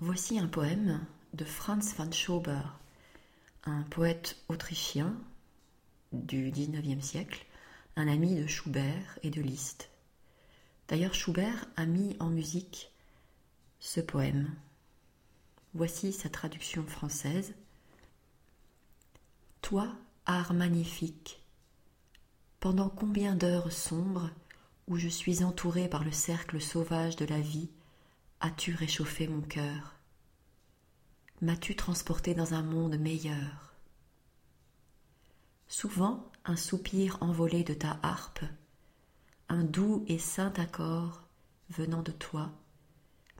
Voici un poème de Franz van Schober, un poète autrichien du XIXe siècle, un ami de Schubert et de Liszt. D'ailleurs, Schubert a mis en musique ce poème. Voici sa traduction française. Toi, art magnifique, pendant combien d'heures sombres où je suis entouré par le cercle sauvage de la vie, as-tu réchauffé mon cœur? M'as-tu transporté dans un monde meilleur? Souvent, un soupir envolé de ta harpe, un doux et saint accord venant de toi,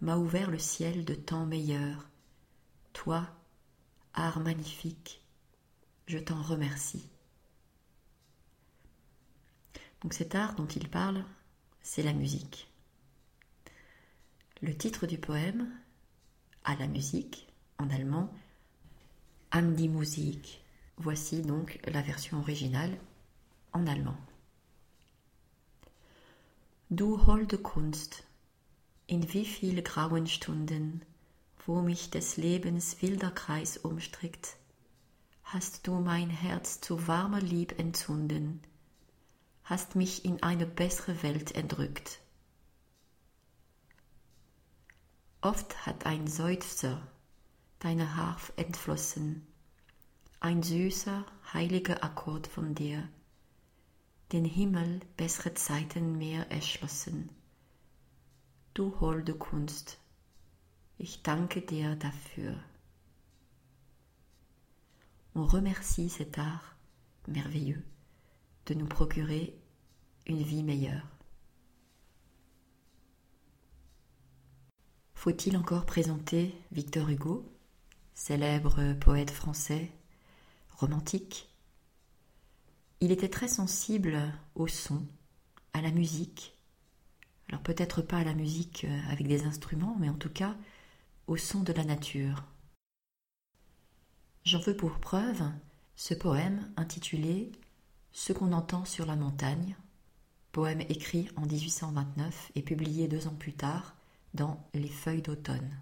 m'a ouvert le ciel de temps meilleur. Toi, art magnifique, je t'en remercie. Donc cet art dont il parle, c'est la musique. Le titre du poème, à la musique, en allemand, An die Musik. Voici donc la version originale en allemand. Du holde Kunst, in wie viel grauen Stunden, wo mich des Lebens wilder Kreis umstrickt, hast du mein Herz zu warmer Lieb entzünden, hast mich in eine bessere Welt entrückt. Oft hat ein Seufzer deine Harf entflossen, ein süßer, heiliger Akkord von dir, den Himmel bessere Zeiten mehr erschlossen. Du holde Kunst, ich danke dir dafür. On remercie cet art merveilleux de nous procurer une vie meilleure. Faut-il encore présenter Victor Hugo, célèbre poète français, romantique? Il était très sensible au son, à la musique, alors peut-être pas à la musique avec des instruments, mais en tout cas au son de la nature. J'en veux pour preuve ce poème intitulé ce qu'on entend sur la montagne, poème écrit en 1829 et publié deux ans plus tard dans Les Feuilles d'automne.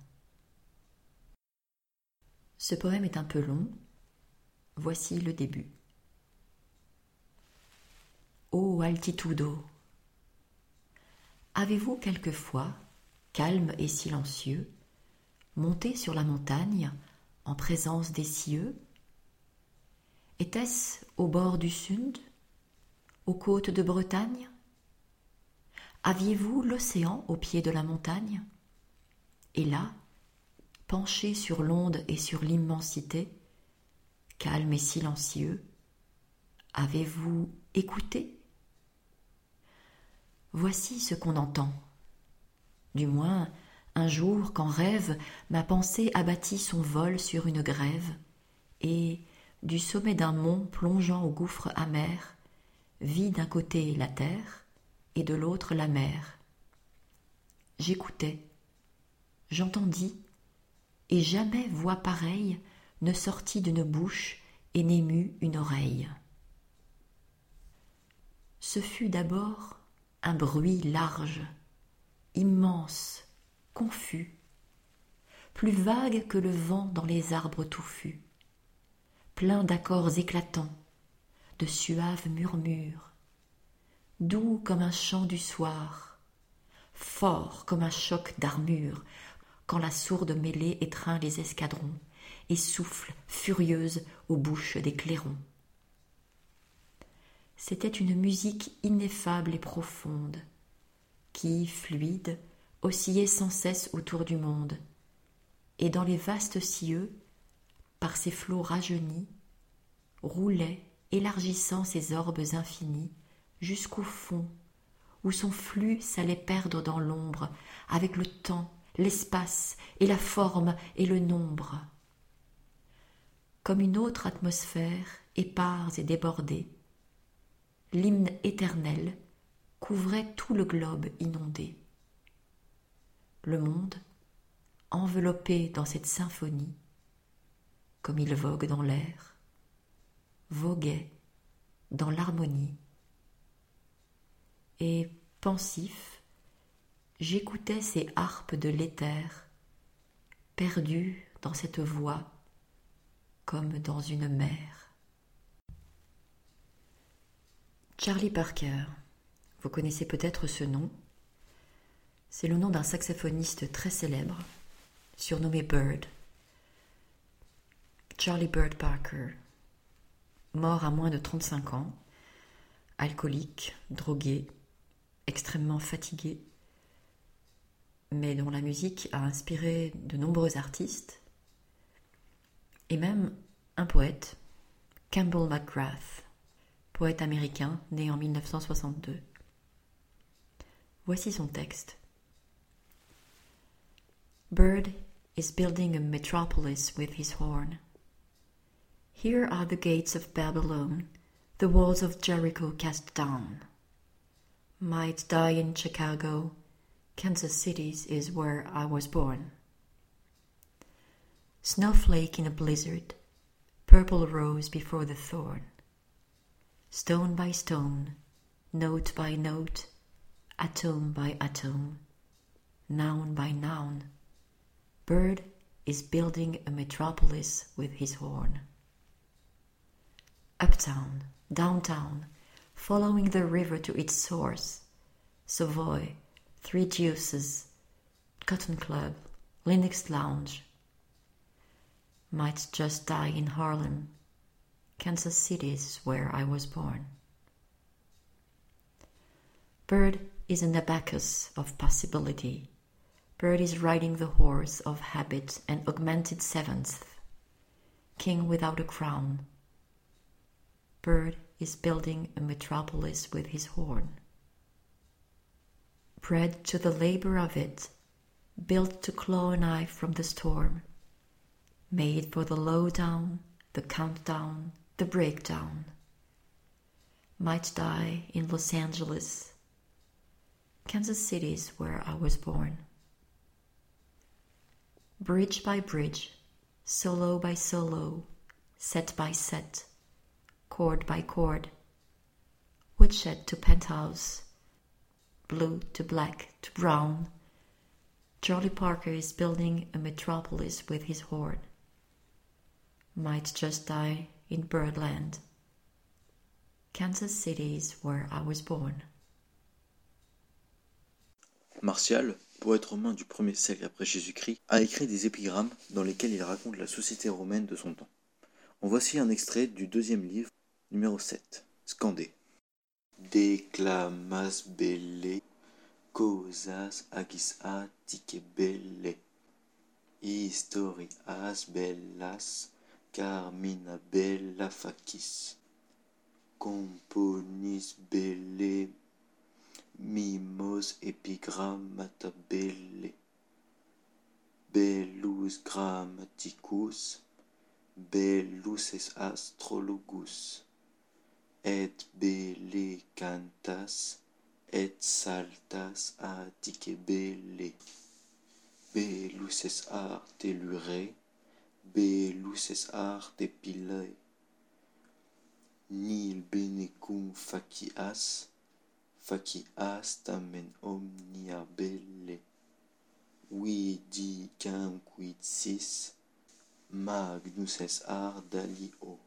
Ce poème est un peu long. Voici le début. Ô altitudo Avez-vous quelquefois, calme et silencieux, monté sur la montagne en présence des cieux? Était-ce au bord du Sund aux côtes de Bretagne? Aviez-vous l'océan au pied de la montagne? Et là, penché sur l'onde et sur l'immensité, calme et silencieux, avez-vous écouté? Voici ce qu'on entend. Du moins, un jour, qu'en rêve, ma pensée abattit son vol sur une grève, et, du sommet d'un mont plongeant au gouffre amer, vit d'un côté la terre et de l'autre la mer. J'écoutais, j'entendis, et jamais voix pareille ne sortit d'une bouche et n'émut une oreille. Ce fut d'abord un bruit large, immense, confus, plus vague que le vent dans les arbres touffus, plein d'accords éclatants, de suaves murmures, doux comme un chant du soir, fort comme un choc d'armure, quand la sourde mêlée étreint les escadrons et souffle furieuse aux bouches des clairons. C'était une musique ineffable et profonde, qui, fluide, oscillait sans cesse autour du monde, et dans les vastes cieux, par ses flots rajeunis, roulait élargissant ses orbes infinis jusqu'au fond, où son flux s'allait perdre dans l'ombre, avec le temps, l'espace et la forme et le nombre. Comme une autre atmosphère, épars et débordée, l'hymne éternel couvrait tout le globe inondé. Le monde, enveloppé dans cette symphonie, comme il vogue dans l'air, voguait dans l'harmonie. Et pensif, j'écoutais ces harpes de l'éther perdu dans cette voie comme dans une mer. Charlie Parker, vous connaissez peut-être ce nom. C'est le nom d'un saxophoniste très célèbre, surnommé Bird. Charlie Bird Parker, mort à moins de 35 ans, alcoolique, drogué, extrêmement fatigué, mais dont la musique a inspiré de nombreux artistes, et même un poète, Campbell McGrath, poète américain né en 1962. Voici son texte. Bird is building a metropolis with his horn. Here are the gates of Babylon, the walls of Jericho cast down. Might die in Chicago, Kansas City is where I was born. Snowflake in a blizzard, purple rose before the thorn. Stone by stone, note by note, atom by atom, noun by noun, bird is building a metropolis with his horn. Uptown, downtown, following the river to its source, Savoy, Three Juices, Cotton Club, Linux Lounge. Might just die in Harlem. Kansas City is where I was born. Bird is an abacus of possibility. Bird is riding the horse of habit and augmented seventh. King without a crown. Bird is building a metropolis with his horn bred to the labor of it, built to claw an eye from the storm, made for the lowdown, the countdown, the breakdown. Might die in Los Angeles, Kansas City is where I was born. Bridge by bridge, solo by solo, set by set, chord by chord, woodshed to penthouse, blue to black to brown. Charlie Parker is building a metropolis with his horn. Might just die in Birdland. Kansas City is where I was born. Martial, poète romain du 1er siècle après Jésus-Christ, a écrit des épigrammes dans lesquels il raconte la société romaine de son temps. En voici un extrait du deuxième livre, numéro 7, Scandé. Declamas belle, causas agis attique belle, historias bellas, carmina bella facis, componis belle, mimos epigrammata belle, bellus grammaticus, bellus astrologus et belle cantas, et saltas attique belle. Bellus es arte lure, bellus es arte pile. Nil bene cum facias, facias tamen omnia belle. Vidi camquid sis, magnus es ardalio.